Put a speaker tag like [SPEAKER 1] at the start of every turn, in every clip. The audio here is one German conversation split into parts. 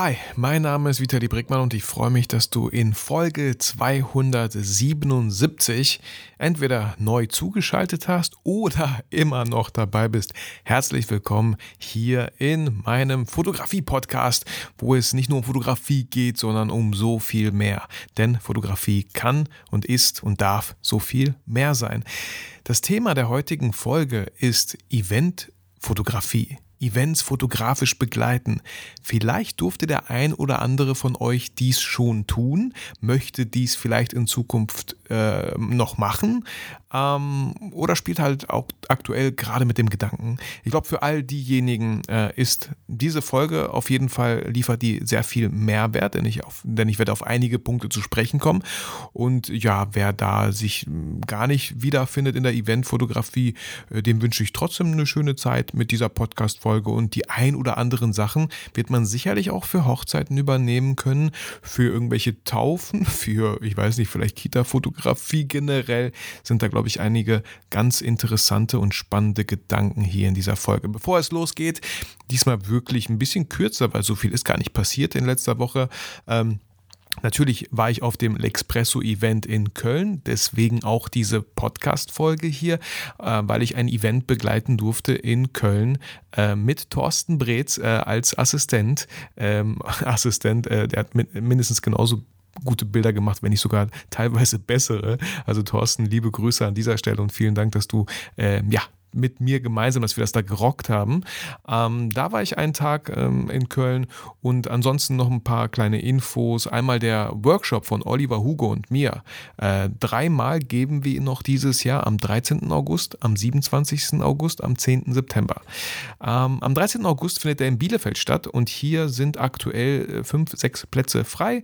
[SPEAKER 1] Hi, mein Name ist Vitali Brickmann und ich freue mich, dass du in Folge 277 entweder neu zugeschaltet hast oder immer noch dabei bist. Herzlich willkommen hier in meinem Fotografie-Podcast, wo es nicht nur um Fotografie geht, sondern um so viel mehr. Denn Fotografie kann und ist und darf so viel mehr sein. Das Thema der heutigen Folge ist Eventfotografie. Events fotografisch begleiten. Vielleicht durfte der ein oder andere von euch dies schon tun, möchte dies vielleicht in Zukunft äh, noch machen ähm, oder spielt halt auch aktuell gerade mit dem Gedanken. Ich glaube, für all diejenigen äh, ist diese Folge auf jeden Fall liefert die sehr viel Mehrwert, denn ich, auf, denn ich werde auf einige Punkte zu sprechen kommen. Und ja, wer da sich gar nicht wiederfindet in der Eventfotografie, äh, dem wünsche ich trotzdem eine schöne Zeit mit dieser Podcast-Folge und die ein oder anderen Sachen wird man sicherlich auch für Hochzeiten übernehmen können, für irgendwelche Taufen, für, ich weiß nicht, vielleicht Kita-Fotografie generell sind da, glaube glaube ich, einige ganz interessante und spannende Gedanken hier in dieser Folge. Bevor es losgeht, diesmal wirklich ein bisschen kürzer, weil so viel ist gar nicht passiert in letzter Woche. Ähm, Natürlich war ich auf dem L'Expresso-Event in Köln, deswegen auch diese Podcast-Folge hier, äh, weil ich ein Event begleiten durfte in Köln äh, mit Thorsten Breetz äh, als Assistent. Ähm, Assistent, der hat mindestens genauso gute Bilder gemacht, wenn nicht sogar teilweise bessere. Also Thorsten, liebe Grüße an dieser Stelle und vielen Dank, dass du äh, ja mit mir gemeinsam, dass wir das da gerockt haben. Ähm, da war ich einen Tag ähm, in Köln und ansonsten noch ein paar kleine Infos. Einmal der Workshop von Oliver Hugo und mir. Äh, dreimal geben wir ihn noch dieses Jahr am 13. August, am 27. August, am 10. September. Ähm, am 13. August findet er in Bielefeld statt und hier sind aktuell äh, fünf, sechs Plätze frei.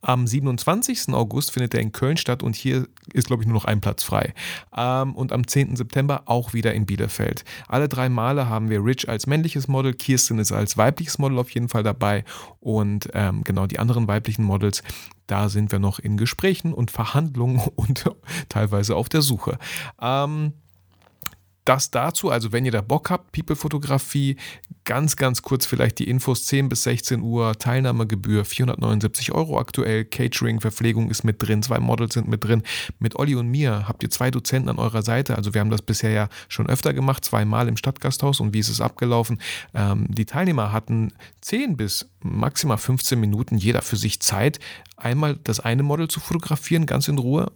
[SPEAKER 1] Am 27. August findet er in Köln statt und hier ist, glaube ich, nur noch ein Platz frei. Ähm, und am 10. September auch wieder in Bielefeld. Alle drei Male haben wir Rich als männliches Model, Kirsten ist als weibliches Model auf jeden Fall dabei und ähm, genau die anderen weiblichen Models, da sind wir noch in Gesprächen und Verhandlungen und teilweise auf der Suche. Ähm, das dazu, also wenn ihr da Bock habt, People-Fotografie, ganz, ganz kurz vielleicht die Infos, 10 bis 16 Uhr, Teilnahmegebühr 479 Euro aktuell, Catering, Verpflegung ist mit drin, zwei Models sind mit drin. Mit Olli und mir habt ihr zwei Dozenten an eurer Seite, also wir haben das bisher ja schon öfter gemacht, zweimal im Stadtgasthaus. Und wie ist es abgelaufen? Ähm, die Teilnehmer hatten 10 bis maximal 15 Minuten jeder für sich Zeit, einmal das eine Model zu fotografieren, ganz in Ruhe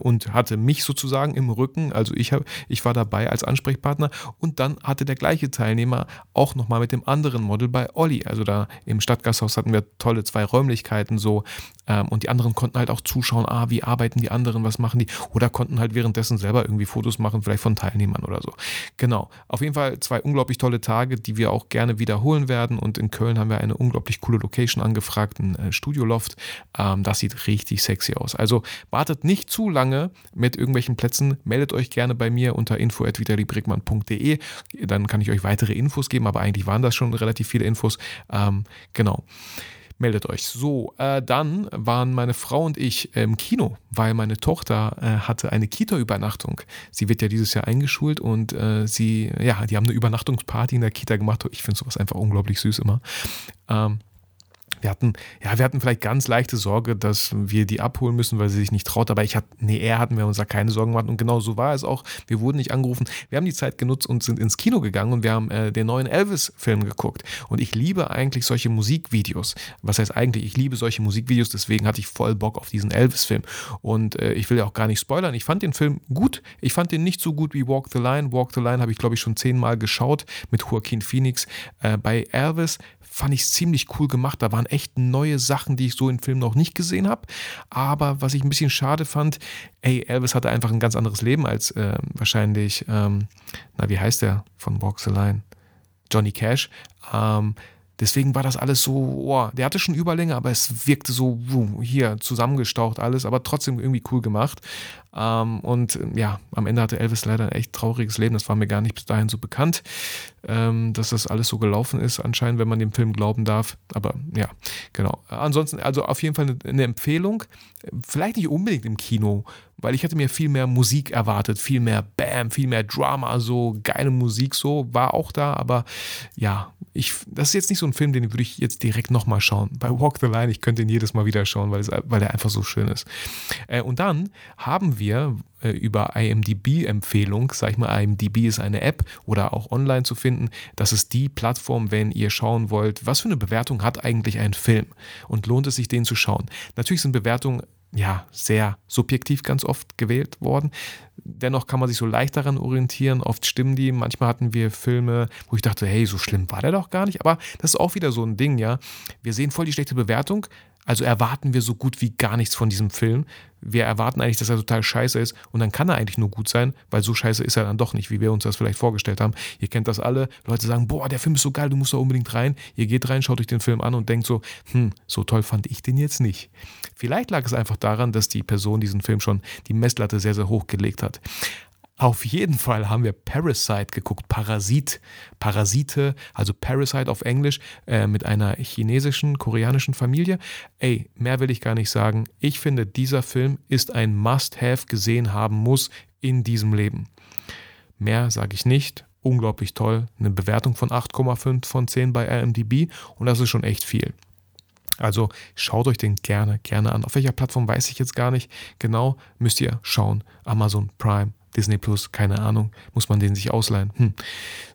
[SPEAKER 1] und hatte mich sozusagen im Rücken, also ich, hab, ich war dabei als Ansprechpartner. Und dann hatte der gleiche Teilnehmer auch nochmal mit dem anderen Model bei Olli, also da im Stadtgasthaus hatten wir tolle zwei Räumlichkeiten so ähm, und die anderen konnten halt auch zuschauen, ah, wie arbeiten die anderen, was machen die oder konnten halt währenddessen selber irgendwie Fotos machen, vielleicht von Teilnehmern oder so. Genau, auf jeden Fall zwei unglaublich tolle Tage, die wir auch gerne wiederholen werden und in Köln haben wir eine unglaublich coole Location angefragt, ein äh, Studioloft, ähm, das sieht richtig sexy aus. Also wartet nicht zu lange mit irgendwelchen Plätzen, meldet euch gerne bei mir unter info.vitalibrickmann.de. Dann kann ich euch weitere Infos geben, aber eigentlich waren das schon relativ viele Infos. Ähm, genau meldet euch. So, äh, dann waren meine Frau und ich im Kino, weil meine Tochter äh, hatte eine Kita-Übernachtung. Sie wird ja dieses Jahr eingeschult und äh, sie, ja, die haben eine Übernachtungsparty in der Kita gemacht. Ich finde sowas einfach unglaublich süß immer. Ähm, wir hatten, ja, wir hatten vielleicht ganz leichte Sorge, dass wir die abholen müssen, weil sie sich nicht traut. Aber ich hatte, nee, er hatten wir uns da keine Sorgen gemacht. Und genau so war es auch. Wir wurden nicht angerufen. Wir haben die Zeit genutzt und sind ins Kino gegangen und wir haben äh, den neuen Elvis-Film geguckt. Und ich liebe eigentlich solche Musikvideos. Was heißt eigentlich? Ich liebe solche Musikvideos. Deswegen hatte ich voll Bock auf diesen Elvis-Film. Und äh, ich will ja auch gar nicht spoilern. Ich fand den Film gut. Ich fand den nicht so gut wie Walk the Line. Walk the Line habe ich, glaube ich, schon zehnmal geschaut mit Joaquin Phoenix. Äh, bei Elvis fand ich ziemlich cool gemacht. Da waren echt neue Sachen, die ich so im Film noch nicht gesehen habe. Aber was ich ein bisschen schade fand, ey, Elvis hatte einfach ein ganz anderes Leben als äh, wahrscheinlich, ähm, na, wie heißt der von Walk the Line? Johnny Cash. Ähm, Deswegen war das alles so, oh, der hatte schon Überlänge, aber es wirkte so hier zusammengestaucht alles, aber trotzdem irgendwie cool gemacht. Ähm, und ja, am Ende hatte Elvis leider ein echt trauriges Leben. Das war mir gar nicht bis dahin so bekannt, ähm, dass das alles so gelaufen ist, anscheinend, wenn man dem Film glauben darf. Aber ja, genau. Ansonsten, also auf jeden Fall eine, eine Empfehlung. Vielleicht nicht unbedingt im Kino weil ich hätte mir viel mehr Musik erwartet, viel mehr Bam, viel mehr Drama, so geile Musik, so war auch da, aber ja, ich, das ist jetzt nicht so ein Film, den würde ich jetzt direkt nochmal schauen. Bei Walk the Line, ich könnte ihn jedes Mal wieder schauen, weil, es, weil er einfach so schön ist. Äh, und dann haben wir äh, über IMDb-Empfehlung, sag ich mal, IMDb ist eine App oder auch online zu finden. Das ist die Plattform, wenn ihr schauen wollt, was für eine Bewertung hat eigentlich ein Film und lohnt es sich, den zu schauen. Natürlich sind Bewertungen ja, sehr subjektiv ganz oft gewählt worden. Dennoch kann man sich so leicht daran orientieren. Oft stimmen die. Manchmal hatten wir Filme, wo ich dachte, hey, so schlimm war der doch gar nicht. Aber das ist auch wieder so ein Ding, ja. Wir sehen voll die schlechte Bewertung, also erwarten wir so gut wie gar nichts von diesem Film. Wir erwarten eigentlich, dass er total scheiße ist und dann kann er eigentlich nur gut sein, weil so scheiße ist er dann doch nicht, wie wir uns das vielleicht vorgestellt haben. Ihr kennt das alle. Leute sagen, boah, der Film ist so geil, du musst da unbedingt rein. Ihr geht rein, schaut euch den Film an und denkt so, hm, so toll fand ich den jetzt nicht. Vielleicht lag es einfach daran, dass die Person diesen Film schon die Messlatte sehr, sehr hoch gelegt hat. Auf jeden Fall haben wir Parasite geguckt, Parasit, Parasite, also Parasite auf Englisch, äh, mit einer chinesischen, koreanischen Familie. Ey, mehr will ich gar nicht sagen. Ich finde, dieser Film ist ein Must-Have gesehen haben muss in diesem Leben. Mehr sage ich nicht. Unglaublich toll. Eine Bewertung von 8,5 von 10 bei RMDB und das ist schon echt viel. Also schaut euch den gerne, gerne an. Auf welcher Plattform weiß ich jetzt gar nicht. Genau müsst ihr schauen. Amazon Prime Disney Plus, keine Ahnung, muss man den sich ausleihen. Hm.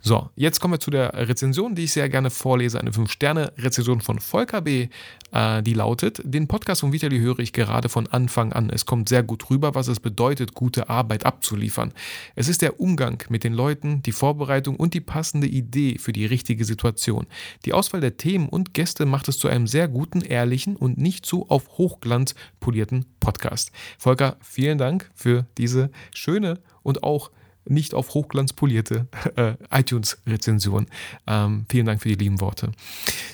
[SPEAKER 1] So, jetzt kommen wir zu der Rezension, die ich sehr gerne vorlese. Eine 5-Sterne-Rezension von Volker B., äh, die lautet: Den Podcast von Vitali höre ich gerade von Anfang an. Es kommt sehr gut rüber, was es bedeutet, gute Arbeit abzuliefern. Es ist der Umgang mit den Leuten, die Vorbereitung und die passende Idee für die richtige Situation. Die Auswahl der Themen und Gäste macht es zu einem sehr guten, ehrlichen und nicht zu auf Hochglanz polierten Podcast. Volker, vielen Dank für diese schöne und auch nicht auf Hochglanz polierte äh, iTunes-Rezension. Ähm, vielen Dank für die lieben Worte.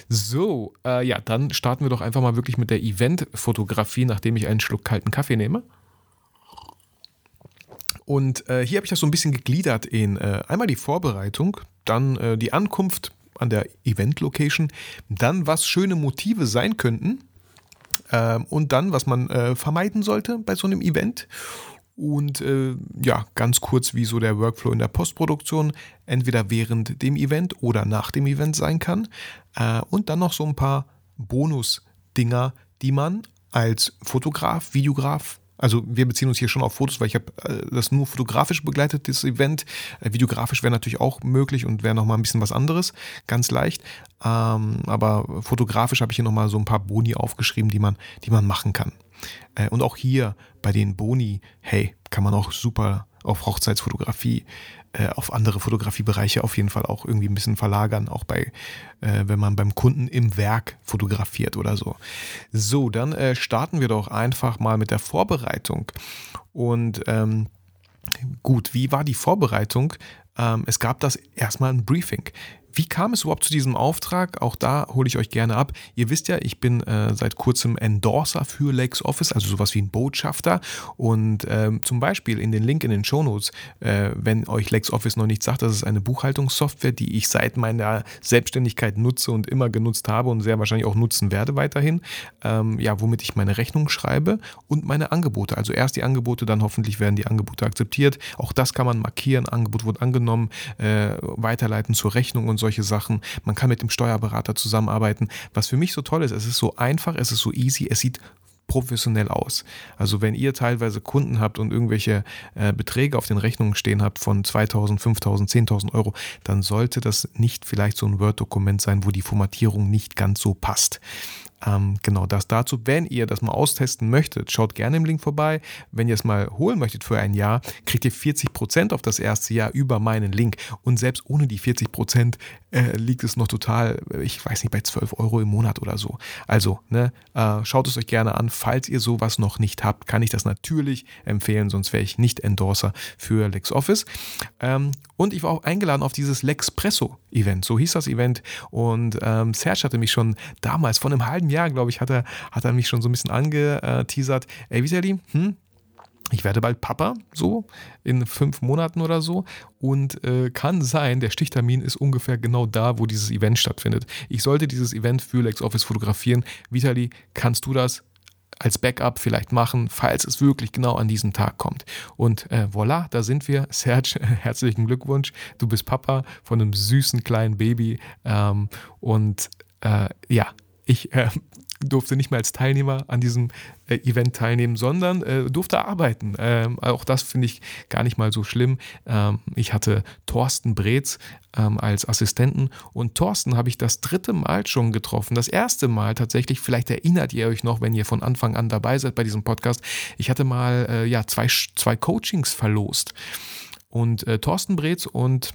[SPEAKER 1] So, äh, ja, dann starten wir doch einfach mal wirklich mit der Event-Fotografie, nachdem ich einen Schluck kalten Kaffee nehme. Und äh, hier habe ich das so ein bisschen gegliedert in äh, einmal die Vorbereitung, dann äh, die Ankunft an der Event-Location, dann was schöne Motive sein könnten ähm, und dann, was man äh, vermeiden sollte bei so einem Event und äh, ja, ganz kurz, wie so der Workflow in der Postproduktion entweder während dem Event oder nach dem Event sein kann. Äh, und dann noch so ein paar Bonus-Dinger, die man als Fotograf, Videograf, also wir beziehen uns hier schon auf Fotos, weil ich habe äh, das nur fotografisch begleitet, das Event. Äh, videografisch wäre natürlich auch möglich und wäre nochmal ein bisschen was anderes, ganz leicht. Ähm, aber fotografisch habe ich hier nochmal so ein paar Boni aufgeschrieben, die man, die man machen kann. Äh, und auch hier bei den Boni, hey, kann man auch super auf Hochzeitsfotografie, äh, auf andere Fotografiebereiche auf jeden Fall auch irgendwie ein bisschen verlagern, auch bei, äh, wenn man beim Kunden im Werk fotografiert oder so. So, dann starten wir doch einfach mal mit der Vorbereitung. Und ähm, gut, wie war die Vorbereitung? Ähm, es gab das erstmal ein Briefing. Wie kam es überhaupt zu diesem Auftrag? Auch da hole ich euch gerne ab. Ihr wisst ja, ich bin äh, seit kurzem Endorser für LexOffice, also sowas wie ein Botschafter. Und äh, zum Beispiel in den Link in den Shownotes, äh, wenn euch LexOffice noch nicht sagt, das ist eine Buchhaltungssoftware, die ich seit meiner Selbstständigkeit nutze und immer genutzt habe und sehr wahrscheinlich auch nutzen werde weiterhin. Ähm, ja, womit ich meine Rechnung schreibe und meine Angebote. Also erst die Angebote, dann hoffentlich werden die Angebote akzeptiert. Auch das kann man markieren. Angebot wurde angenommen, äh, weiterleiten zur Rechnung und solche Sachen. Man kann mit dem Steuerberater zusammenarbeiten. Was für mich so toll ist, es ist so einfach, es ist so easy, es sieht professionell aus. Also wenn ihr teilweise Kunden habt und irgendwelche äh, Beträge auf den Rechnungen stehen habt von 2000, 5000, 10.000 Euro, dann sollte das nicht vielleicht so ein Word-Dokument sein, wo die Formatierung nicht ganz so passt. Ähm, genau das dazu. Wenn ihr das mal austesten möchtet, schaut gerne im Link vorbei. Wenn ihr es mal holen möchtet für ein Jahr, kriegt ihr 40% auf das erste Jahr über meinen Link. Und selbst ohne die 40% äh, liegt es noch total, ich weiß nicht, bei 12 Euro im Monat oder so. Also, ne, äh, schaut es euch gerne an. Falls ihr sowas noch nicht habt, kann ich das natürlich empfehlen, sonst wäre ich nicht Endorser für LexOffice. Ähm, und ich war auch eingeladen auf dieses Lexpresso-Event. So hieß das Event. Und ähm, Serge hatte mich schon damals, vor einem halben Jahr, glaube ich, hat er, hat er mich schon so ein bisschen angeteasert. Ey, Vitali, hm? ich werde bald Papa, so in fünf Monaten oder so. Und äh, kann sein, der Stichtermin ist ungefähr genau da, wo dieses Event stattfindet. Ich sollte dieses Event für LexOffice fotografieren. Vitali, kannst du das als Backup vielleicht machen, falls es wirklich genau an diesem Tag kommt. Und äh, voilà, da sind wir. Serge, herzlichen Glückwunsch. Du bist Papa von einem süßen kleinen Baby. Ähm, und äh, ja, ich äh, durfte nicht mehr als Teilnehmer an diesem äh, Event teilnehmen, sondern äh, durfte arbeiten. Ähm, auch das finde ich gar nicht mal so schlimm. Ähm, ich hatte Thorsten Breetz ähm, als Assistenten und Thorsten habe ich das dritte Mal schon getroffen. Das erste Mal tatsächlich, vielleicht erinnert ihr euch noch, wenn ihr von Anfang an dabei seid bei diesem Podcast, ich hatte mal äh, ja, zwei, zwei Coachings verlost. Und äh, Thorsten Breetz und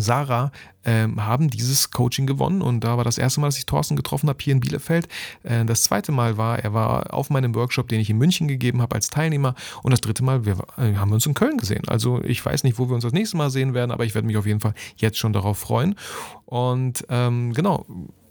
[SPEAKER 1] Sarah ähm, haben dieses Coaching gewonnen und da war das erste Mal, dass ich Thorsten getroffen habe hier in Bielefeld. Äh, das zweite Mal war, er war auf meinem Workshop, den ich in München gegeben habe als Teilnehmer und das dritte Mal wir, äh, haben wir uns in Köln gesehen. Also ich weiß nicht, wo wir uns das nächste Mal sehen werden, aber ich werde mich auf jeden Fall jetzt schon darauf freuen. Und ähm, genau,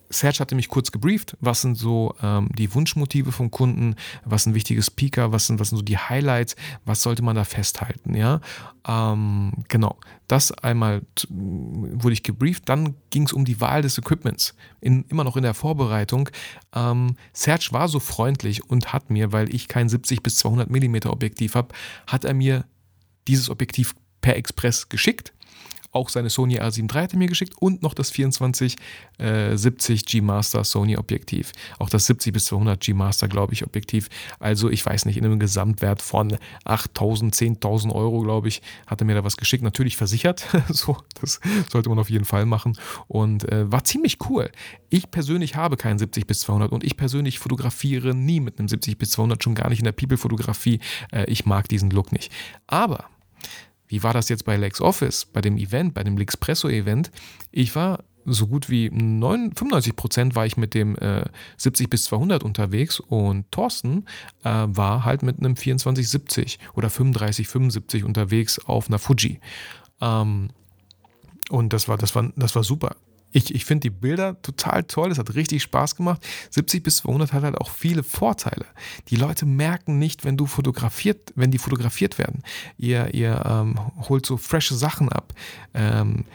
[SPEAKER 1] Serge hatte mich kurz gebrieft, was sind so ähm, die Wunschmotive vom Kunden, was sind wichtige Speaker, was sind, was sind so die Highlights, was sollte man da festhalten, ja. Ähm, genau, das einmal wurde ich gebrieft, dann ging es um die Wahl des Equipments, in, immer noch in der Vorbereitung. Ähm, Serge war so freundlich und hat mir, weil ich kein 70 bis 200 Millimeter Objektiv habe, hat er mir dieses Objektiv per Express geschickt auch seine Sony A7 III hat er mir geschickt und noch das 2470 äh, G Master Sony Objektiv. Auch das 70 bis 200 G Master, glaube ich, Objektiv. Also ich weiß nicht, in einem Gesamtwert von 8000, 10.000 Euro, glaube ich, hat er mir da was geschickt. Natürlich versichert, so, das sollte man auf jeden Fall machen und äh, war ziemlich cool. Ich persönlich habe keinen 70 bis 200 und ich persönlich fotografiere nie mit einem 70 bis 200, schon gar nicht in der People-Fotografie. Äh, ich mag diesen Look nicht. Aber wie war das jetzt bei LexOffice, bei dem Event, bei dem Lexpresso-Event? Ich war so gut wie 9, 95 Prozent war ich mit dem äh, 70 bis 200 unterwegs und Thorsten äh, war halt mit einem 2470 oder 3575 unterwegs auf einer Fuji. Ähm, und das war, das war, das war super ich, ich finde die Bilder total toll, es hat richtig Spaß gemacht. 70 bis 200 hat halt auch viele Vorteile. Die Leute merken nicht, wenn du fotografiert, wenn die fotografiert werden. Ihr, ihr ähm, holt so frische Sachen ab. Ähm,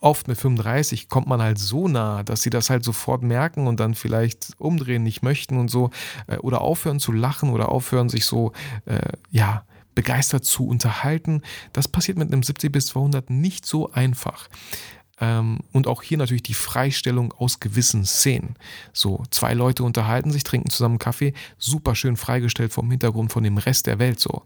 [SPEAKER 1] oft mit 35 kommt man halt so nah, dass sie das halt sofort merken und dann vielleicht umdrehen nicht möchten und so äh, oder aufhören zu lachen oder aufhören sich so äh, ja begeistert zu unterhalten. Das passiert mit einem 70 bis 200 nicht so einfach. Ähm, und auch hier natürlich die Freistellung aus gewissen Szenen. So, zwei Leute unterhalten sich, trinken zusammen Kaffee, super schön freigestellt vom Hintergrund von dem Rest der Welt so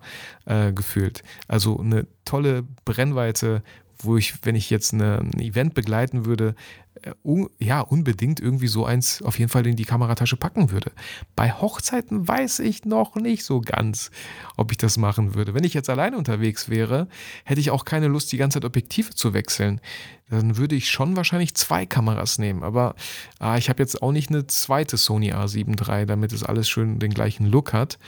[SPEAKER 1] äh, gefühlt. Also eine tolle Brennweite, wo ich, wenn ich jetzt eine, ein Event begleiten würde, un, ja, unbedingt irgendwie so eins auf jeden Fall in die Kameratasche packen würde. Bei Hochzeiten weiß ich noch nicht so ganz, ob ich das machen würde. Wenn ich jetzt alleine unterwegs wäre, hätte ich auch keine Lust, die ganze Zeit Objektive zu wechseln. Dann würde ich schon wahrscheinlich zwei Kameras nehmen. Aber ah, ich habe jetzt auch nicht eine zweite Sony A7 III, damit es alles schön den gleichen Look hat.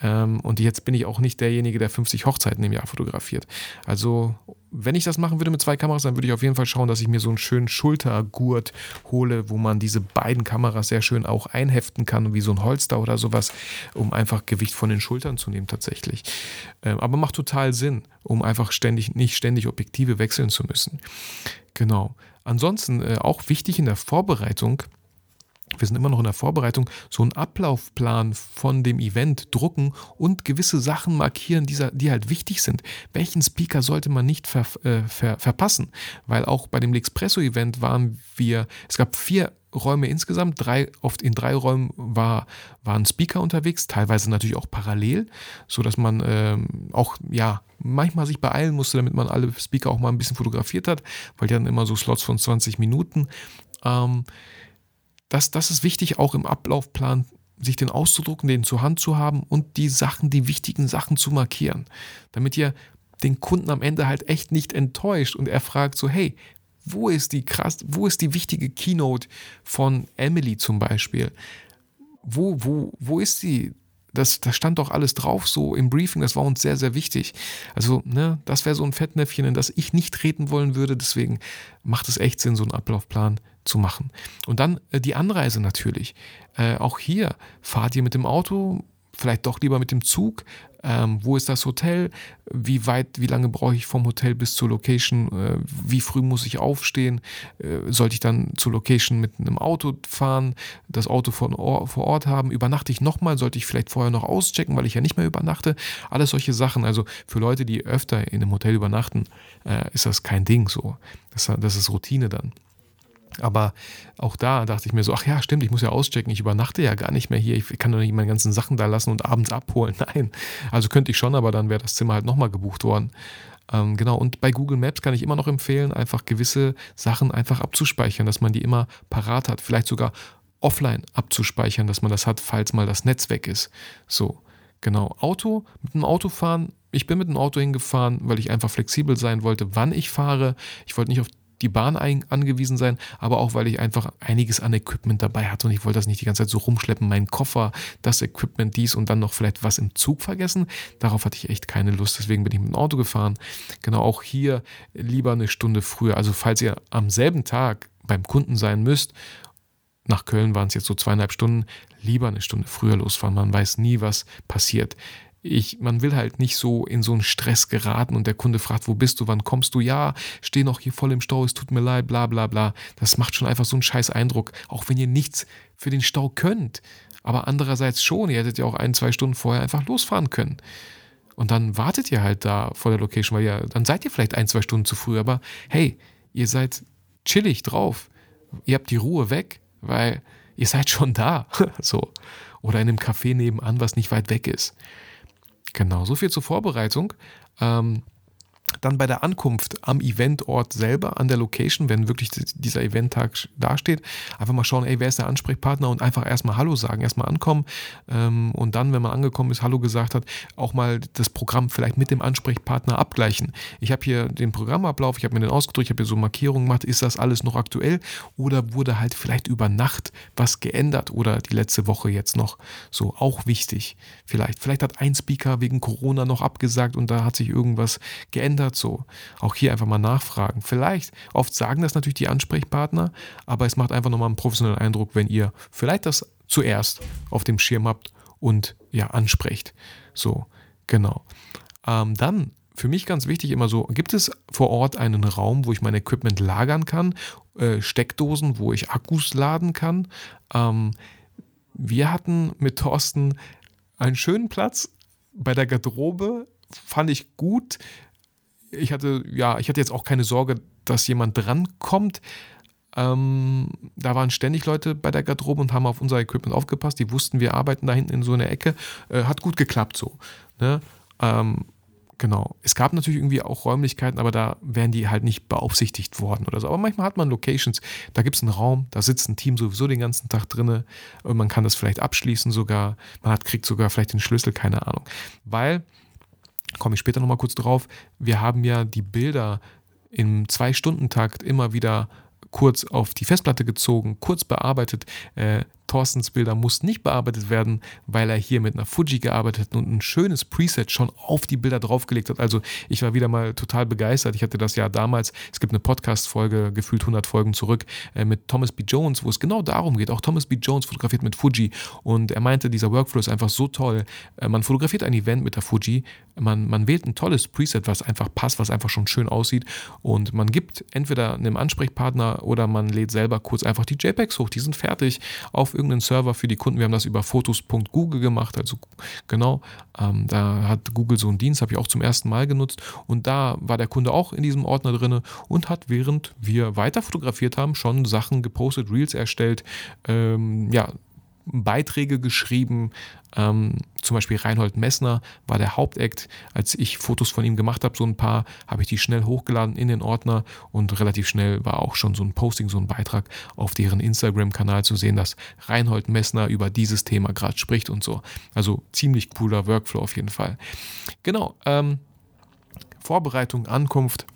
[SPEAKER 1] Ähm, und jetzt bin ich auch nicht derjenige, der 50 Hochzeiten im Jahr fotografiert. Also, wenn ich das machen würde mit zwei Kameras, dann würde ich auf jeden Fall schauen, dass ich mir so einen schönen Schultergurt hole, wo man diese beiden Kameras sehr schön auch einheften kann, wie so ein Holster oder sowas, um einfach Gewicht von den Schultern zu nehmen tatsächlich. Ähm, aber macht total Sinn, um einfach ständig, nicht ständig Objektive wechseln zu müssen. Genau. Ansonsten äh, auch wichtig in der Vorbereitung, wir sind immer noch in der Vorbereitung, so einen Ablaufplan von dem Event drucken und gewisse Sachen markieren, die, halt wichtig sind. Welchen Speaker sollte man nicht ver, äh, ver, verpassen? Weil auch bei dem L'Expresso-Event waren wir, es gab vier Räume insgesamt, drei, oft in drei Räumen war, waren Speaker unterwegs, teilweise natürlich auch parallel, sodass man ähm, auch, ja, manchmal sich beeilen musste, damit man alle Speaker auch mal ein bisschen fotografiert hat, weil die hatten immer so Slots von 20 Minuten. Ähm, das, das ist wichtig, auch im Ablaufplan sich den auszudrucken, den zur Hand zu haben und die Sachen, die wichtigen Sachen zu markieren, damit ihr den Kunden am Ende halt echt nicht enttäuscht und er fragt so, hey, wo ist die krass, wo ist die wichtige Keynote von Emily zum Beispiel? Wo, wo, wo ist die? Das, das stand doch alles drauf, so im Briefing, das war uns sehr, sehr wichtig. Also, ne, das wäre so ein Fettnäpfchen, in das ich nicht treten wollen würde. Deswegen macht es echt Sinn, so einen Ablaufplan zu machen. Und dann äh, die Anreise natürlich. Äh, auch hier fahrt ihr mit dem Auto, vielleicht doch lieber mit dem Zug? Ähm, wo ist das Hotel? Wie weit, wie lange brauche ich vom Hotel bis zur Location? Äh, wie früh muss ich aufstehen? Äh, sollte ich dann zur Location mit einem Auto fahren, das Auto von Or vor Ort haben? Übernachte ich nochmal? Sollte ich vielleicht vorher noch auschecken, weil ich ja nicht mehr übernachte? Alles solche Sachen. Also für Leute, die öfter in einem Hotel übernachten, äh, ist das kein Ding so. Das, das ist Routine dann. Aber auch da dachte ich mir so, ach ja, stimmt, ich muss ja auschecken, ich übernachte ja gar nicht mehr hier, ich kann doch nicht meine ganzen Sachen da lassen und abends abholen. Nein, also könnte ich schon, aber dann wäre das Zimmer halt nochmal gebucht worden. Ähm, genau, und bei Google Maps kann ich immer noch empfehlen, einfach gewisse Sachen einfach abzuspeichern, dass man die immer parat hat, vielleicht sogar offline abzuspeichern, dass man das hat, falls mal das Netz weg ist. So, genau, Auto, mit dem Auto fahren, ich bin mit dem Auto hingefahren, weil ich einfach flexibel sein wollte, wann ich fahre. Ich wollte nicht auf die Bahn angewiesen sein, aber auch weil ich einfach einiges an Equipment dabei hatte und ich wollte das nicht die ganze Zeit so rumschleppen, meinen Koffer, das Equipment, dies und dann noch vielleicht was im Zug vergessen. Darauf hatte ich echt keine Lust, deswegen bin ich mit dem Auto gefahren. Genau auch hier lieber eine Stunde früher. Also falls ihr am selben Tag beim Kunden sein müsst, nach Köln waren es jetzt so zweieinhalb Stunden, lieber eine Stunde früher losfahren. Man weiß nie, was passiert ich, man will halt nicht so in so einen Stress geraten und der Kunde fragt, wo bist du, wann kommst du? Ja, steh noch hier voll im Stau, es tut mir leid, bla bla bla. Das macht schon einfach so einen scheiß Eindruck, auch wenn ihr nichts für den Stau könnt. Aber andererseits schon, ihr hättet ja auch ein, zwei Stunden vorher einfach losfahren können. Und dann wartet ihr halt da vor der Location, weil ja, dann seid ihr vielleicht ein, zwei Stunden zu früh, aber hey, ihr seid chillig drauf. Ihr habt die Ruhe weg, weil ihr seid schon da. so. Oder in einem Café nebenan, was nicht weit weg ist. Genau, so viel zur Vorbereitung. Ähm, dann bei der Ankunft am Eventort selber, an der Location, wenn wirklich dieser Eventtag dasteht, einfach mal schauen, ey, wer ist der Ansprechpartner und einfach erstmal Hallo sagen, erstmal ankommen ähm, und dann, wenn man angekommen ist, Hallo gesagt hat, auch mal das Programm vielleicht mit dem Ansprechpartner abgleichen. Ich habe hier den Programmablauf, ich habe mir den ausgedrückt, ich habe hier so Markierungen gemacht, ist das alles noch aktuell oder wurde halt vielleicht über Nacht was geändert oder die letzte Woche jetzt noch so, auch wichtig vielleicht. Vielleicht hat ein Speaker wegen Corona noch abgesagt und da hat sich irgendwas geändert verändert so. Auch hier einfach mal nachfragen. Vielleicht, oft sagen das natürlich die Ansprechpartner, aber es macht einfach nochmal einen professionellen Eindruck, wenn ihr vielleicht das zuerst auf dem Schirm habt und ja, ansprecht. So, genau. Ähm, dann für mich ganz wichtig immer so, gibt es vor Ort einen Raum, wo ich mein Equipment lagern kann, äh, Steckdosen, wo ich Akkus laden kann. Ähm, wir hatten mit Thorsten einen schönen Platz bei der Garderobe, fand ich gut ich hatte, ja, ich hatte jetzt auch keine Sorge, dass jemand drankommt. Ähm, da waren ständig Leute bei der Garderobe und haben auf unser Equipment aufgepasst. Die wussten, wir arbeiten da hinten in so einer Ecke. Äh, hat gut geklappt so. Ne? Ähm, genau. Es gab natürlich irgendwie auch Räumlichkeiten, aber da wären die halt nicht beaufsichtigt worden oder so. Aber manchmal hat man Locations, da gibt es einen Raum, da sitzt ein Team sowieso den ganzen Tag drin man kann das vielleicht abschließen sogar. Man hat, kriegt sogar vielleicht den Schlüssel, keine Ahnung. Weil komme ich später nochmal kurz drauf, wir haben ja die Bilder im Zwei-Stunden-Takt immer wieder kurz auf die Festplatte gezogen, kurz bearbeitet. Äh, Thorstens Bilder mussten nicht bearbeitet werden, weil er hier mit einer Fuji gearbeitet hat und ein schönes Preset schon auf die Bilder draufgelegt hat. Also ich war wieder mal total begeistert. Ich hatte das ja damals, es gibt eine Podcast-Folge, gefühlt 100 Folgen zurück, äh, mit Thomas B. Jones, wo es genau darum geht. Auch Thomas B. Jones fotografiert mit Fuji und er meinte, dieser Workflow ist einfach so toll. Äh, man fotografiert ein Event mit der Fuji, man, man wählt ein tolles Preset, was einfach passt, was einfach schon schön aussieht und man gibt entweder einem Ansprechpartner oder man lädt selber kurz einfach die JPEGs hoch. Die sind fertig auf irgendeinen Server für die Kunden. Wir haben das über fotos.google gemacht. Also genau, ähm, da hat Google so einen Dienst, habe ich auch zum ersten Mal genutzt. Und da war der Kunde auch in diesem Ordner drin und hat, während wir weiter fotografiert haben, schon Sachen gepostet, Reels erstellt, ähm, ja, Beiträge geschrieben. Ähm, zum Beispiel Reinhold Messner war der Hauptakt. Als ich Fotos von ihm gemacht habe, so ein paar, habe ich die schnell hochgeladen in den Ordner und relativ schnell war auch schon so ein Posting, so ein Beitrag auf deren Instagram-Kanal zu sehen, dass Reinhold Messner über dieses Thema gerade spricht und so. Also ziemlich cooler Workflow auf jeden Fall. Genau. Ähm, Vorbereitung, Ankunft.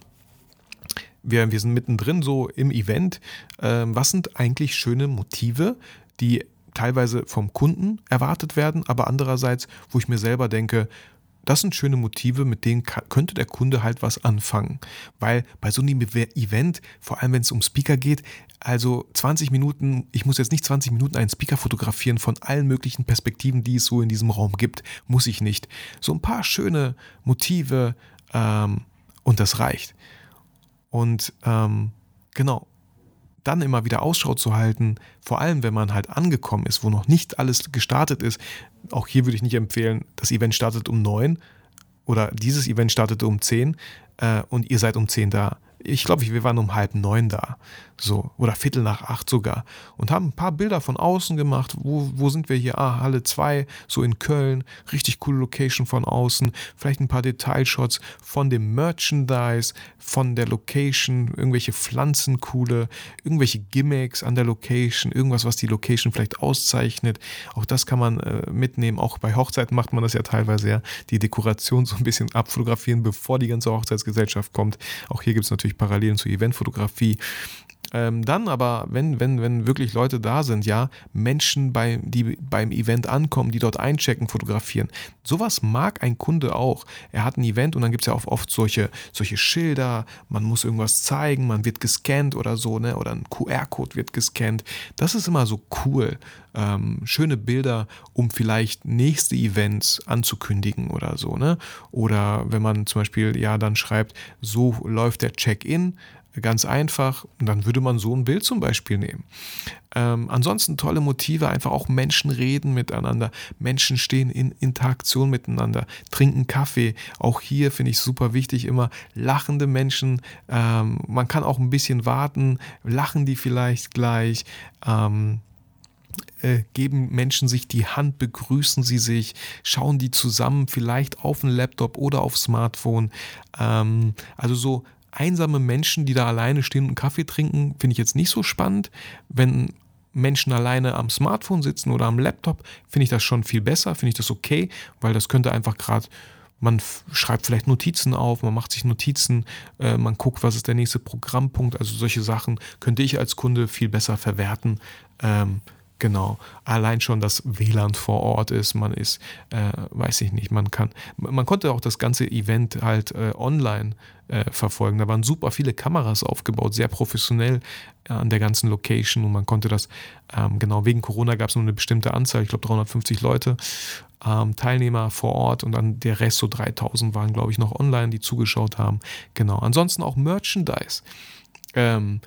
[SPEAKER 1] Wir, wir sind mittendrin so im Event. Ähm, was sind eigentlich schöne Motive, die teilweise vom Kunden erwartet werden, aber andererseits, wo ich mir selber denke, das sind schöne Motive, mit denen könnte der Kunde halt was anfangen. Weil bei so einem Event, vor allem wenn es um Speaker geht, also 20 Minuten, ich muss jetzt nicht 20 Minuten einen Speaker fotografieren von allen möglichen Perspektiven, die es so in diesem Raum gibt. Muss ich nicht. So ein paar schöne Motive ähm, und das reicht. Und ähm, genau, dann immer wieder Ausschau zu halten, vor allem wenn man halt angekommen ist, wo noch nicht alles gestartet ist. Auch hier würde ich nicht empfehlen, das Event startet um neun oder dieses Event startet um zehn äh, und ihr seid um zehn da ich glaube, wir waren um halb neun da, so, oder Viertel nach acht sogar, und haben ein paar Bilder von außen gemacht. Wo, wo sind wir hier? Ah, Halle 2, so in Köln, richtig coole Location von außen, vielleicht ein paar Detailshots von dem Merchandise, von der Location, irgendwelche Pflanzen coole, irgendwelche Gimmicks an der Location, irgendwas, was die Location vielleicht auszeichnet. Auch das kann man äh, mitnehmen. Auch bei Hochzeiten macht man das ja teilweise ja, die Dekoration so ein bisschen abfotografieren, bevor die ganze Hochzeitsgesellschaft kommt. Auch hier gibt es natürlich Parallelen zur Eventfotografie. Ähm, dann aber, wenn, wenn, wenn wirklich Leute da sind, ja, Menschen, bei, die beim Event ankommen, die dort einchecken, fotografieren. Sowas mag ein Kunde auch. Er hat ein Event und dann gibt es ja auch oft solche, solche Schilder, man muss irgendwas zeigen, man wird gescannt oder so, ne? Oder ein QR-Code wird gescannt. Das ist immer so cool. Ähm, schöne Bilder, um vielleicht nächste Events anzukündigen oder so, ne? Oder wenn man zum Beispiel ja dann schreibt, so läuft der Check-in, Ganz einfach. Und dann würde man so ein Bild zum Beispiel nehmen. Ähm, ansonsten tolle Motive, einfach auch Menschen reden miteinander. Menschen stehen in Interaktion miteinander, trinken Kaffee. Auch hier finde ich super wichtig, immer lachende Menschen. Ähm, man kann auch ein bisschen warten, lachen die vielleicht gleich. Ähm, äh, geben Menschen sich die Hand, begrüßen sie sich, schauen die zusammen vielleicht auf den Laptop oder auf Smartphone. Ähm, also so einsame Menschen, die da alleine stehen und Kaffee trinken, finde ich jetzt nicht so spannend. Wenn Menschen alleine am Smartphone sitzen oder am Laptop, finde ich das schon viel besser, finde ich das okay, weil das könnte einfach gerade, man schreibt vielleicht Notizen auf, man macht sich Notizen, äh, man guckt, was ist der nächste Programmpunkt, also solche Sachen könnte ich als Kunde viel besser verwerten. Ähm, Genau. Allein schon das WLAN vor Ort ist, man ist, äh, weiß ich nicht, man kann, man konnte auch das ganze Event halt äh, online äh, verfolgen. Da waren super viele Kameras aufgebaut, sehr professionell äh, an der ganzen Location und man konnte das, ähm, genau, wegen Corona gab es nur eine bestimmte Anzahl, ich glaube 350 Leute, ähm, Teilnehmer vor Ort und dann der Rest, so 3000 waren, glaube ich, noch online, die zugeschaut haben. Genau. Ansonsten auch Merchandise. Ähm,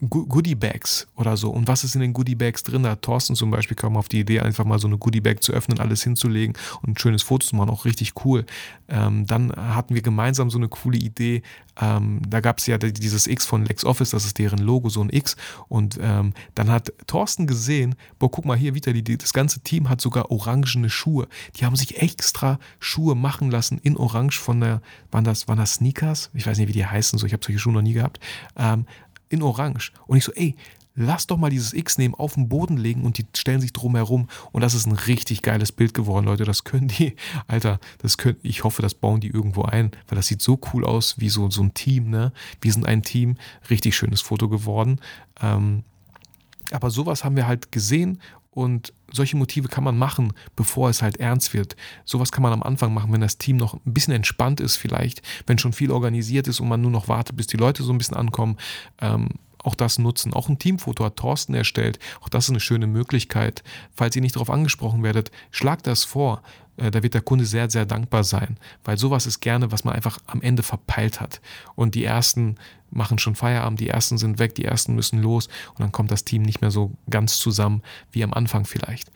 [SPEAKER 1] Goodie-Bags oder so. Und was ist in den Goodie-Bags drin? Da hat Thorsten zum Beispiel kam auf die Idee, einfach mal so eine Goodie-Bag zu öffnen, alles hinzulegen und ein schönes Foto zu machen, auch richtig cool. Ähm, dann hatten wir gemeinsam so eine coole Idee. Ähm, da gab es ja dieses X von LexOffice, das ist deren Logo, so ein X. Und ähm, dann hat Thorsten gesehen, boah, guck mal hier, wieder, die, das ganze Team hat sogar orangene Schuhe. Die haben sich extra Schuhe machen lassen in Orange von der, waren das, waren das Sneakers? Ich weiß nicht, wie die heißen, so, ich habe solche Schuhe noch nie gehabt. Ähm, in Orange. Und ich so, ey, lass doch mal dieses X nehmen, auf den Boden legen und die stellen sich drum herum. Und das ist ein richtig geiles Bild geworden, Leute. Das können die, Alter, das können, ich hoffe, das bauen die irgendwo ein, weil das sieht so cool aus, wie so, so ein Team, ne? Wir sind ein Team, richtig schönes Foto geworden. Ähm, aber sowas haben wir halt gesehen und solche Motive kann man machen, bevor es halt ernst wird. Sowas kann man am Anfang machen, wenn das Team noch ein bisschen entspannt ist, vielleicht, wenn schon viel organisiert ist und man nur noch wartet, bis die Leute so ein bisschen ankommen. Ähm, auch das nutzen. Auch ein Teamfoto hat Thorsten erstellt. Auch das ist eine schöne Möglichkeit. Falls ihr nicht darauf angesprochen werdet, schlagt das vor. Äh, da wird der Kunde sehr, sehr dankbar sein, weil sowas ist gerne, was man einfach am Ende verpeilt hat. Und die ersten machen schon Feierabend, die ersten sind weg, die ersten müssen los und dann kommt das Team nicht mehr so ganz zusammen wie am Anfang vielleicht.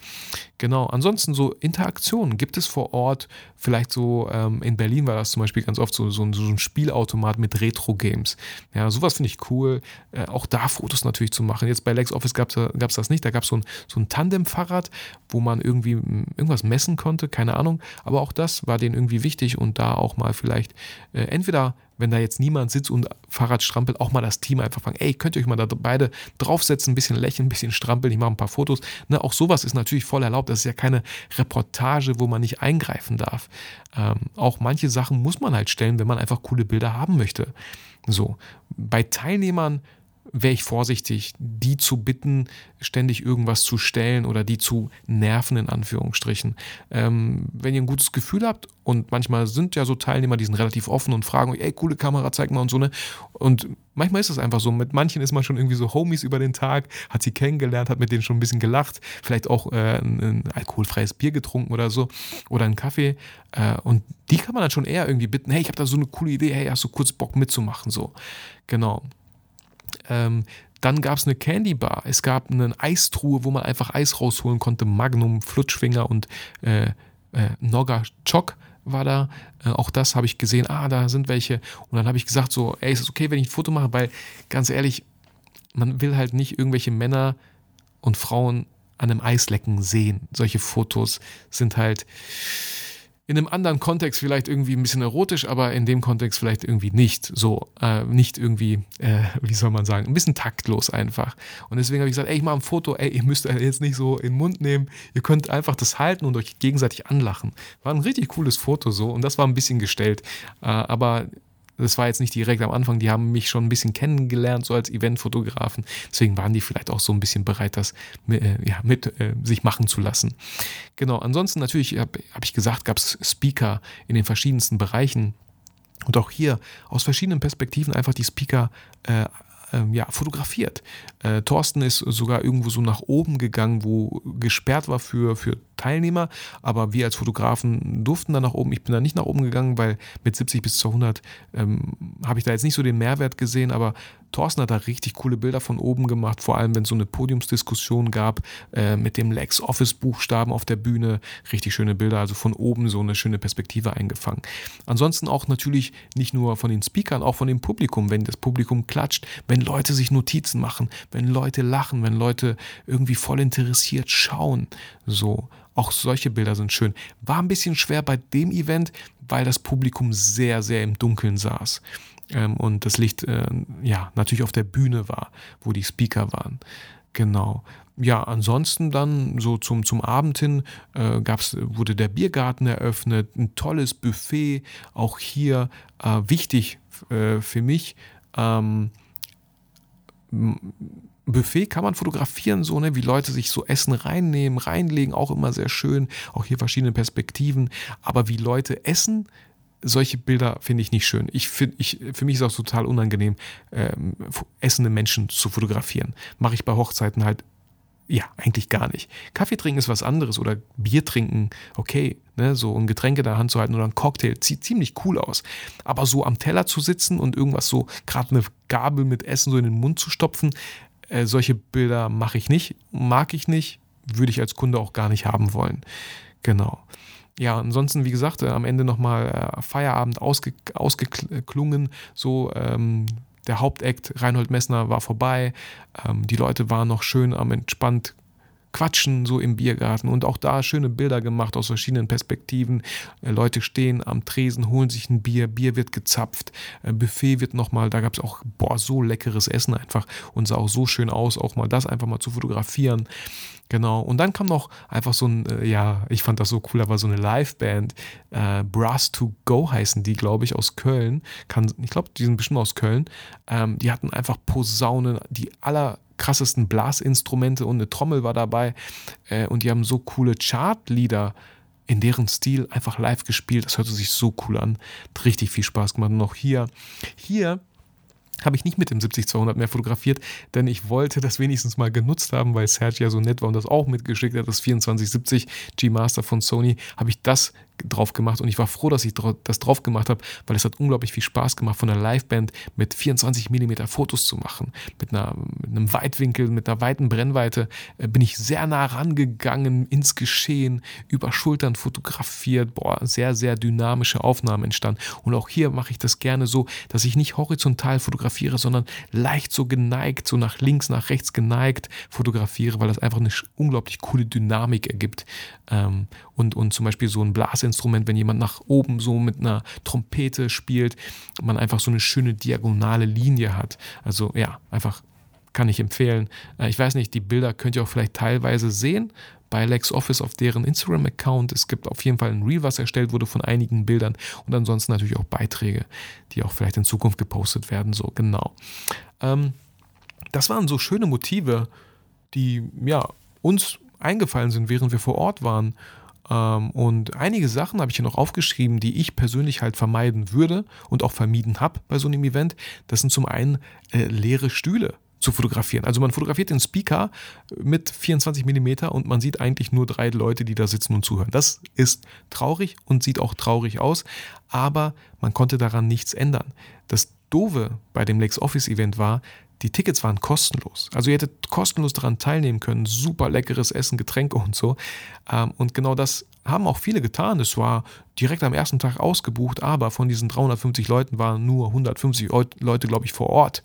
[SPEAKER 1] Genau, ansonsten so Interaktionen gibt es vor Ort, vielleicht so ähm, in Berlin war das zum Beispiel ganz oft so, so, ein, so ein Spielautomat mit Retro-Games. Ja, sowas finde ich cool, äh, auch da Fotos natürlich zu machen. Jetzt bei LexOffice gab es das nicht, da gab es so ein, so ein Tandem-Fahrrad, wo man irgendwie irgendwas messen konnte, keine Ahnung, aber auch das war denen irgendwie wichtig und da auch mal vielleicht äh, entweder wenn da jetzt niemand sitzt und Fahrrad strampelt, auch mal das Team einfach fragen, ey, könnt ihr euch mal da beide draufsetzen, ein bisschen lächeln, ein bisschen strampeln, ich mache ein paar Fotos. Ne, auch sowas ist natürlich voll erlaubt. Das ist ja keine Reportage, wo man nicht eingreifen darf. Ähm, auch manche Sachen muss man halt stellen, wenn man einfach coole Bilder haben möchte. So, bei Teilnehmern wäre ich vorsichtig, die zu bitten, ständig irgendwas zu stellen oder die zu nerven, in Anführungsstrichen. Ähm, wenn ihr ein gutes Gefühl habt und manchmal sind ja so Teilnehmer, die sind relativ offen und fragen euch, ey, coole Kamera, zeig mal und so, ne? Und manchmal ist es einfach so, mit manchen ist man schon irgendwie so Homies über den Tag, hat sie kennengelernt, hat mit denen schon ein bisschen gelacht, vielleicht auch äh, ein, ein, alkoholfreies Bier getrunken oder so oder einen Kaffee. Äh, und die kann man dann schon eher irgendwie bitten, hey, ich habe da so eine coole Idee, hey, hast du kurz Bock mitzumachen? So, genau. Ähm, dann gab es eine Candy Bar. Es gab eine Eistruhe, wo man einfach Eis rausholen konnte. Magnum, Flutschfinger und äh, äh, Nogga Choc war da. Äh, auch das habe ich gesehen. Ah, da sind welche. Und dann habe ich gesagt so, ey, ist es okay, wenn ich ein Foto mache? Weil ganz ehrlich, man will halt nicht irgendwelche Männer und Frauen an einem Eislecken sehen. Solche Fotos sind halt in einem anderen Kontext vielleicht irgendwie ein bisschen erotisch, aber in dem Kontext vielleicht irgendwie nicht so, äh, nicht irgendwie, äh, wie soll man sagen, ein bisschen taktlos einfach. Und deswegen habe ich gesagt, ey, ich mache ein Foto, ey, ihr müsst jetzt nicht so in den Mund nehmen, ihr könnt einfach das halten und euch gegenseitig anlachen. War ein richtig cooles Foto so und das war ein bisschen gestellt, äh, aber das war jetzt nicht direkt am Anfang, die haben mich schon ein bisschen kennengelernt, so als Eventfotografen. Deswegen waren die vielleicht auch so ein bisschen bereit, das äh, ja, mit äh, sich machen zu lassen. Genau, ansonsten natürlich, habe hab ich gesagt, gab es Speaker in den verschiedensten Bereichen. Und auch hier aus verschiedenen Perspektiven einfach die Speaker äh, ähm, ja, fotografiert. Äh, Thorsten ist sogar irgendwo so nach oben gegangen, wo gesperrt war für, für Teilnehmer, aber wir als Fotografen durften da nach oben. Ich bin da nicht nach oben gegangen, weil mit 70 bis 200 ähm, habe ich da jetzt nicht so den Mehrwert gesehen, aber Thorsten hat da richtig coole Bilder von oben gemacht, vor allem wenn es so eine Podiumsdiskussion gab äh, mit dem Lex Office Buchstaben auf der Bühne. Richtig schöne Bilder, also von oben so eine schöne Perspektive eingefangen. Ansonsten auch natürlich nicht nur von den Speakern, auch von dem Publikum, wenn das Publikum klatscht, wenn Leute sich Notizen machen, wenn Leute lachen, wenn Leute irgendwie voll interessiert schauen. So, auch solche Bilder sind schön. War ein bisschen schwer bei dem Event, weil das Publikum sehr, sehr im Dunkeln saß ähm, und das Licht äh, ja natürlich auf der Bühne war, wo die Speaker waren. Genau. Ja, ansonsten dann so zum, zum Abend hin äh, gab's, wurde der Biergarten eröffnet, ein tolles Buffet, auch hier äh, wichtig äh, für mich. Ähm, Buffet kann man fotografieren, so, ne, wie Leute sich so Essen reinnehmen, reinlegen, auch immer sehr schön. Auch hier verschiedene Perspektiven. Aber wie Leute essen, solche Bilder finde ich nicht schön. Ich find, ich, für mich ist es auch total unangenehm, ähm, essende Menschen zu fotografieren. Mache ich bei Hochzeiten halt, ja, eigentlich gar nicht. Kaffee trinken ist was anderes oder Bier trinken, okay, ne, so ein Getränk in der Hand zu halten oder ein Cocktail, sieht ziemlich cool aus. Aber so am Teller zu sitzen und irgendwas so, gerade eine Gabel mit Essen so in den Mund zu stopfen, äh, solche Bilder mache ich nicht, mag ich nicht, würde ich als Kunde auch gar nicht haben wollen. Genau. Ja, ansonsten, wie gesagt, äh, am Ende nochmal äh, Feierabend ausge, ausgeklungen, so ähm, der Hauptakt Reinhold Messner war vorbei, ähm, die Leute waren noch schön am entspannt quatschen so im Biergarten und auch da schöne Bilder gemacht aus verschiedenen Perspektiven. Äh, Leute stehen am Tresen, holen sich ein Bier, Bier wird gezapft, äh, Buffet wird nochmal, da gab es auch boah, so leckeres Essen einfach und sah auch so schön aus, auch mal das einfach mal zu fotografieren. Genau. Und dann kam noch einfach so ein, äh, ja, ich fand das so cool, da war so eine Liveband, äh, Brass to Go heißen die, glaube ich, aus Köln. Kann, ich glaube, die sind bestimmt aus Köln. Ähm, die hatten einfach Posaunen, die allerkrassesten Blasinstrumente und eine Trommel war dabei. Äh, und die haben so coole Chartlieder in deren Stil einfach live gespielt. Das hörte sich so cool an. Hat richtig viel Spaß gemacht. Und auch hier, hier habe ich nicht mit dem 70-200 mehr fotografiert, denn ich wollte das wenigstens mal genutzt haben, weil Sergio ja so nett war und das auch mitgeschickt hat, das 2470 G-Master von Sony, habe ich das drauf gemacht und ich war froh, dass ich das drauf gemacht habe, weil es hat unglaublich viel Spaß gemacht, von einer Liveband mit 24 mm Fotos zu machen. Mit, einer, mit einem Weitwinkel, mit einer weiten Brennweite äh, bin ich sehr nah rangegangen ins Geschehen, über Schultern fotografiert. Boah, sehr, sehr dynamische Aufnahmen entstanden. Und auch hier mache ich das gerne so, dass ich nicht horizontal fotografiere, sondern leicht so geneigt, so nach links, nach rechts geneigt fotografiere, weil das einfach eine unglaublich coole Dynamik ergibt. Ähm, und, und zum Beispiel so ein Blasinstrument, wenn jemand nach oben so mit einer Trompete spielt, man einfach so eine schöne diagonale Linie hat. Also ja, einfach kann ich empfehlen. Äh, ich weiß nicht, die Bilder könnt ihr auch vielleicht teilweise sehen bei LexOffice auf deren Instagram-Account. Es gibt auf jeden Fall ein Reel, was erstellt wurde von einigen Bildern und ansonsten natürlich auch Beiträge, die auch vielleicht in Zukunft gepostet werden. So, genau. Ähm, das waren so schöne Motive, die ja uns eingefallen sind, während wir vor Ort waren. Ähm, und einige Sachen habe ich hier noch aufgeschrieben, die ich persönlich halt vermeiden würde und auch vermieden habe bei so einem Event. Das sind zum einen äh, leere Stühle zu fotografieren. Also man fotografiert den Speaker mit 24 mm und man sieht eigentlich nur drei Leute, die da sitzen und zuhören. Das ist traurig und sieht auch traurig aus, aber man konnte daran nichts ändern. Das Dove bei dem LexOffice Event war, die Tickets waren kostenlos. Also ihr hättet kostenlos daran teilnehmen können. Super leckeres Essen, Getränke und so. Ähm, und genau das haben auch viele getan. Es war direkt am ersten Tag ausgebucht, aber von diesen 350 Leuten waren nur 150 Leute, glaube ich, vor Ort.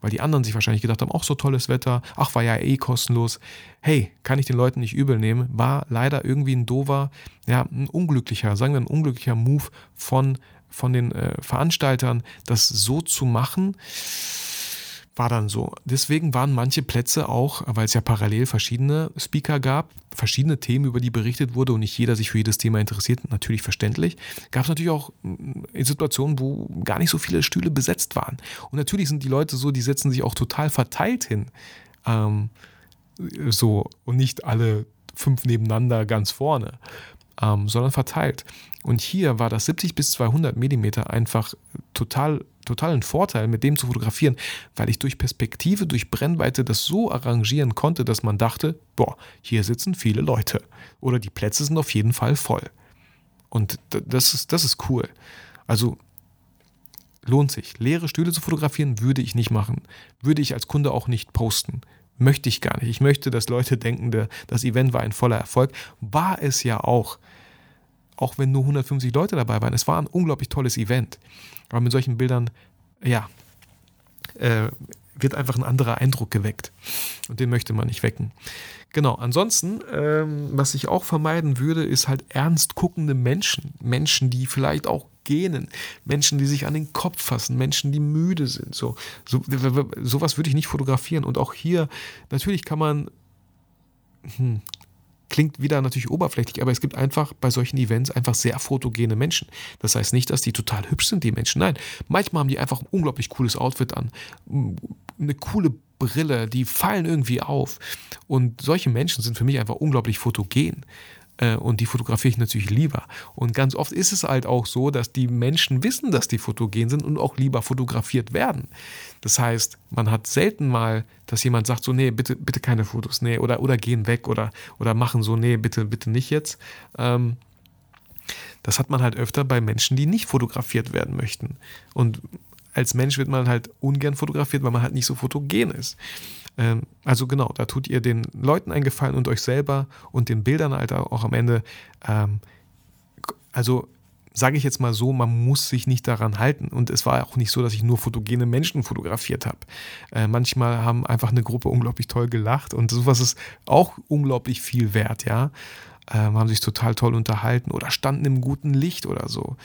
[SPEAKER 1] Weil die anderen sich wahrscheinlich gedacht haben, ach, so tolles Wetter, ach, war ja eh kostenlos. Hey, kann ich den Leuten nicht übel nehmen. War leider irgendwie ein dover, ja, ein unglücklicher, sagen wir ein unglücklicher Move von, von den äh, Veranstaltern, das so zu machen war dann so. Deswegen waren manche Plätze auch, weil es ja parallel verschiedene Speaker gab, verschiedene Themen, über die berichtet wurde und nicht jeder sich für jedes Thema interessiert, natürlich verständlich, gab es natürlich auch mm, Situationen, wo gar nicht so viele Stühle besetzt waren. Und natürlich sind die Leute so, die setzen sich auch total verteilt hin. Ähm, so und nicht alle fünf nebeneinander ganz vorne, ähm, sondern verteilt. Und hier war das 70 bis 200 Millimeter einfach total totalen Vorteil, mit dem zu fotografieren, weil ich durch Perspektive, durch Brennweite das so arrangieren konnte, dass man dachte, boah, hier sitzen viele Leute. Oder die Plätze sind auf jeden Fall voll. Und das ist, das ist cool. Also lohnt sich. Leere Stühle zu fotografieren würde ich nicht machen. Würde ich als Kunde auch nicht posten. Möchte ich gar nicht. Ich möchte, dass Leute denken, das Event war ein voller Erfolg. War es ja auch. Auch wenn nur 150 Leute dabei waren. Es war ein unglaublich tolles Event. Aber mit solchen Bildern, ja, äh, wird einfach ein anderer Eindruck geweckt. Und den möchte man nicht wecken. Genau, ansonsten, ähm, was ich auch vermeiden würde, ist halt ernst guckende Menschen. Menschen, die vielleicht auch gähnen. Menschen, die sich an den Kopf fassen. Menschen, die müde sind. So, so sowas würde ich nicht fotografieren. Und auch hier, natürlich kann man, hm, klingt wieder natürlich oberflächlich, aber es gibt einfach bei solchen Events einfach sehr fotogene Menschen. Das heißt nicht, dass die total hübsch sind, die Menschen. Nein, manchmal haben die einfach ein unglaublich cooles Outfit an, eine coole Brille, die fallen irgendwie auf. Und solche Menschen sind für mich einfach unglaublich fotogen. Äh, und die fotografiere ich natürlich lieber. Und ganz oft ist es halt auch so, dass die Menschen wissen, dass die fotogen sind und auch lieber fotografiert werden. Das heißt, man hat selten mal, dass jemand sagt so, nee, bitte, bitte keine Fotos, nee, oder, oder gehen weg oder, oder machen so, nee, bitte, bitte nicht jetzt. Ähm, das hat man halt öfter bei Menschen, die nicht fotografiert werden möchten. Und als Mensch wird man halt ungern fotografiert, weil man halt nicht so fotogen ist. Ähm, also genau, da tut ihr den Leuten einen Gefallen und euch selber und den Bildern halt auch am Ende. Ähm, also sage ich jetzt mal so, man muss sich nicht daran halten. Und es war auch nicht so, dass ich nur fotogene Menschen fotografiert habe. Äh, manchmal haben einfach eine Gruppe unglaublich toll gelacht und sowas ist auch unglaublich viel wert, ja. Ähm, haben sich total toll unterhalten oder standen im guten Licht oder so.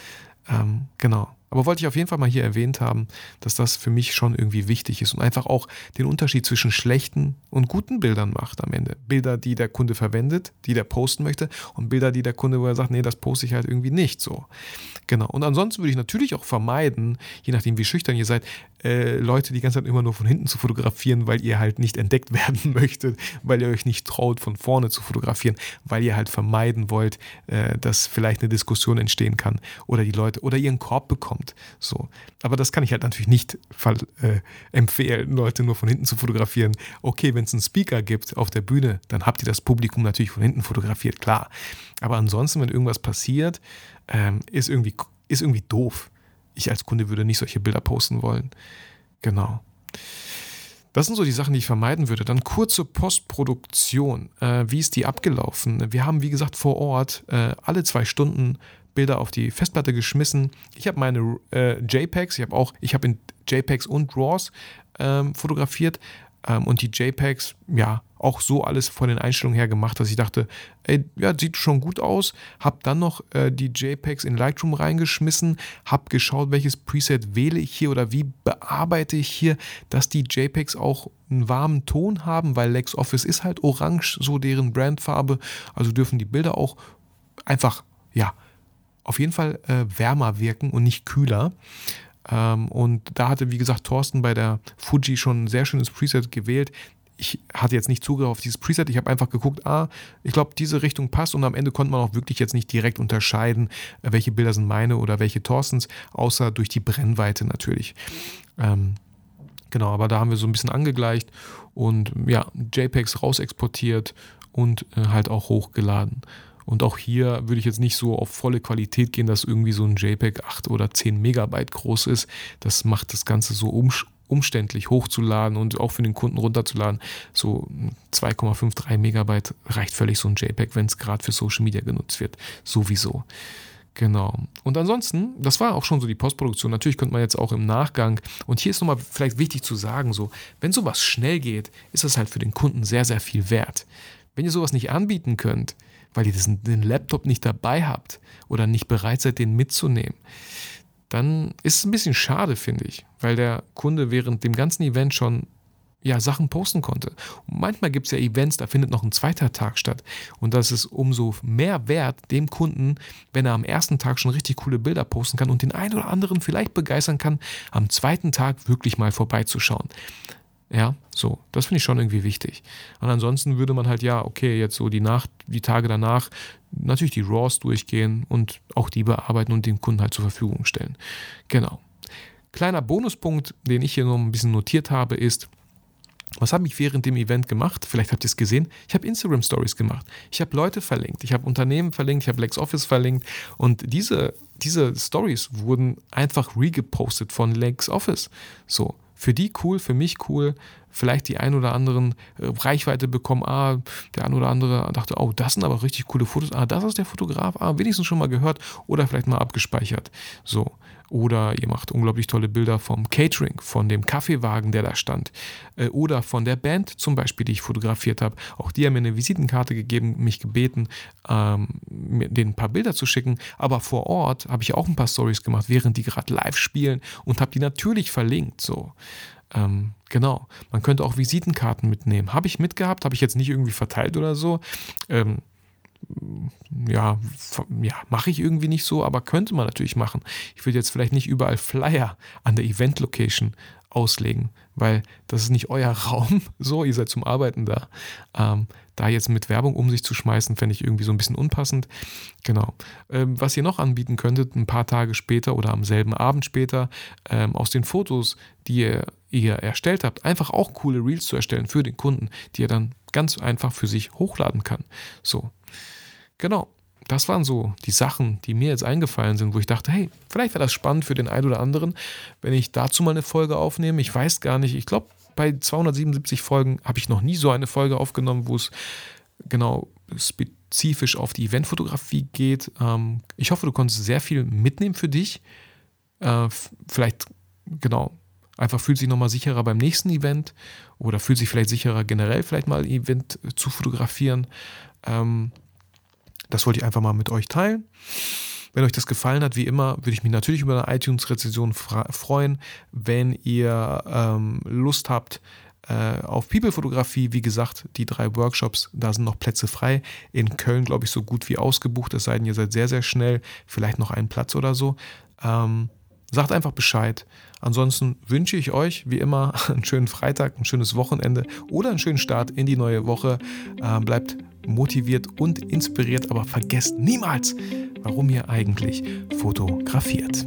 [SPEAKER 1] Ähm, genau. Aber wollte ich auf jeden Fall mal hier erwähnt haben, dass das für mich schon irgendwie wichtig ist und einfach auch den Unterschied zwischen schlechten und guten Bildern macht am Ende. Bilder, die der Kunde verwendet, die der posten möchte und Bilder, die der Kunde, wo er sagt, nee, das poste ich halt irgendwie nicht so. Genau. Und ansonsten würde ich natürlich auch vermeiden, je nachdem wie schüchtern ihr seid, äh, Leute die ganze Zeit immer nur von hinten zu fotografieren, weil ihr halt nicht entdeckt werden möchtet, weil ihr euch nicht traut, von vorne zu fotografieren, weil ihr halt vermeiden wollt, äh, dass vielleicht eine Diskussion entstehen kann oder die Leute oder ihr einen Korb bekommt. So. Aber das kann ich halt natürlich nicht äh, empfehlen, Leute nur von hinten zu fotografieren. Okay, wenn es einen Speaker gibt auf der Bühne, dann habt ihr das Publikum natürlich von hinten fotografiert, klar. Aber ansonsten, wenn irgendwas passiert, ähm, ist, irgendwie, ist irgendwie doof ich als Kunde würde nicht solche Bilder posten wollen. Genau. Das sind so die Sachen, die ich vermeiden würde. Dann kurze Postproduktion. Äh, wie ist die abgelaufen? Wir haben, wie gesagt, vor Ort äh, alle zwei Stunden Bilder auf die Festplatte geschmissen. Ich habe meine äh, JPEGs, ich habe auch, ich habe in JPEGs und RAWs ähm, fotografiert ähm, und die JPEGs, ja, auch so alles von den Einstellungen her gemacht, dass ich dachte, ey, ja, sieht schon gut aus. Hab dann noch äh, die JPEGs in Lightroom reingeschmissen, hab geschaut, welches Preset wähle ich hier oder wie bearbeite ich hier, dass die JPEGs auch einen warmen Ton haben, weil LexOffice ist halt orange, so deren Brandfarbe. Also dürfen die Bilder auch einfach, ja, auf jeden Fall äh, wärmer wirken und nicht kühler. Ähm, und da hatte, wie gesagt, Thorsten bei der Fuji schon ein sehr schönes Preset gewählt. Ich hatte jetzt nicht Zugriff auf dieses Preset, ich habe einfach geguckt, ah, ich glaube, diese Richtung passt und am Ende konnte man auch wirklich jetzt nicht direkt unterscheiden, äh, welche Bilder sind meine oder welche Thorstens, außer durch die Brennweite natürlich. Ähm, genau, aber da haben wir so ein bisschen angegleicht und ja, JPEGs rausexportiert und äh, halt auch hochgeladen. Und auch hier würde ich jetzt nicht so auf volle Qualität gehen, dass irgendwie so ein JPEG 8 oder 10 Megabyte groß ist. Das macht das Ganze so um, umständlich hochzuladen und auch für den Kunden runterzuladen. So 2,53 Megabyte reicht völlig so ein JPEG, wenn es gerade für Social Media genutzt wird. Sowieso. Genau. Und ansonsten, das war auch schon so die Postproduktion. Natürlich könnte man jetzt auch im Nachgang, und hier ist nochmal vielleicht wichtig zu sagen, so, wenn sowas schnell geht, ist das halt für den Kunden sehr, sehr viel wert. Wenn ihr sowas nicht anbieten könnt, weil ihr diesen, den Laptop nicht dabei habt oder nicht bereit seid, den mitzunehmen, dann ist es ein bisschen schade, finde ich, weil der Kunde während dem ganzen Event schon ja, Sachen posten konnte. Und manchmal gibt es ja Events, da findet noch ein zweiter Tag statt. Und das ist umso mehr wert dem Kunden, wenn er am ersten Tag schon richtig coole Bilder posten kann und den einen oder anderen vielleicht begeistern kann, am zweiten Tag wirklich mal vorbeizuschauen. Ja, so, das finde ich schon irgendwie wichtig. Und ansonsten würde man halt, ja, okay, jetzt so die Nacht, die Tage danach natürlich die RAWs durchgehen und auch die bearbeiten und den Kunden halt zur Verfügung stellen. Genau. Kleiner Bonuspunkt, den ich hier noch ein bisschen notiert habe, ist, was habe ich während dem Event gemacht? Vielleicht habt ihr es gesehen. Ich habe Instagram Stories gemacht. Ich habe Leute verlinkt. Ich habe Unternehmen verlinkt. Ich habe LexOffice verlinkt. Und diese, diese Stories wurden einfach regepostet von LexOffice. So für die cool, für mich cool, vielleicht die ein oder anderen äh, Reichweite bekommen. Ah, der ein oder andere dachte, oh, das sind aber richtig coole Fotos. Ah, das ist der Fotograf. Ah, wenigstens schon mal gehört oder vielleicht mal abgespeichert. So. Oder ihr macht unglaublich tolle Bilder vom Catering, von dem Kaffeewagen, der da stand. Äh, oder von der Band zum Beispiel, die ich fotografiert habe. Auch die haben mir eine Visitenkarte gegeben, mich gebeten, ähm, denen ein paar Bilder zu schicken. Aber vor Ort habe ich auch ein paar Stories gemacht, während die gerade live spielen und habe die natürlich verlinkt. So. Ähm, genau. Man könnte auch Visitenkarten mitnehmen. Habe ich mitgehabt, habe ich jetzt nicht irgendwie verteilt oder so. Ähm, ja, ja mache ich irgendwie nicht so, aber könnte man natürlich machen. Ich würde jetzt vielleicht nicht überall Flyer an der Event-Location auslegen, weil das ist nicht euer Raum. So, ihr seid zum Arbeiten da. Ähm, da jetzt mit Werbung um sich zu schmeißen, fände ich irgendwie so ein bisschen unpassend. Genau. Ähm, was ihr noch anbieten könntet, ein paar Tage später oder am selben Abend später, ähm, aus den Fotos, die ihr, ihr erstellt habt, einfach auch coole Reels zu erstellen für den Kunden, die er dann ganz einfach für sich hochladen kann. So, Genau, das waren so die Sachen, die mir jetzt eingefallen sind, wo ich dachte, hey, vielleicht wäre das spannend für den einen oder anderen, wenn ich dazu mal eine Folge aufnehme. Ich weiß gar nicht, ich glaube, bei 277 Folgen habe ich noch nie so eine Folge aufgenommen, wo es genau spezifisch auf die Eventfotografie geht. Ähm, ich hoffe, du konntest sehr viel mitnehmen für dich. Äh, vielleicht, genau, einfach fühlt sich nochmal sicherer beim nächsten Event oder fühlt sich vielleicht sicherer generell vielleicht mal ein Event zu fotografieren. Ähm, das wollte ich einfach mal mit euch teilen. Wenn euch das gefallen hat, wie immer, würde ich mich natürlich über eine iTunes-Rezension freuen. Wenn ihr ähm, Lust habt äh, auf People-Fotografie, wie gesagt, die drei Workshops, da sind noch Plätze frei. In Köln, glaube ich, so gut wie ausgebucht, es sei denn, ihr seid sehr, sehr schnell, vielleicht noch einen Platz oder so. Ähm, sagt einfach Bescheid. Ansonsten wünsche ich euch wie immer einen schönen Freitag, ein schönes Wochenende oder einen schönen Start in die neue Woche. Äh, bleibt motiviert und inspiriert, aber vergesst niemals, warum ihr eigentlich fotografiert.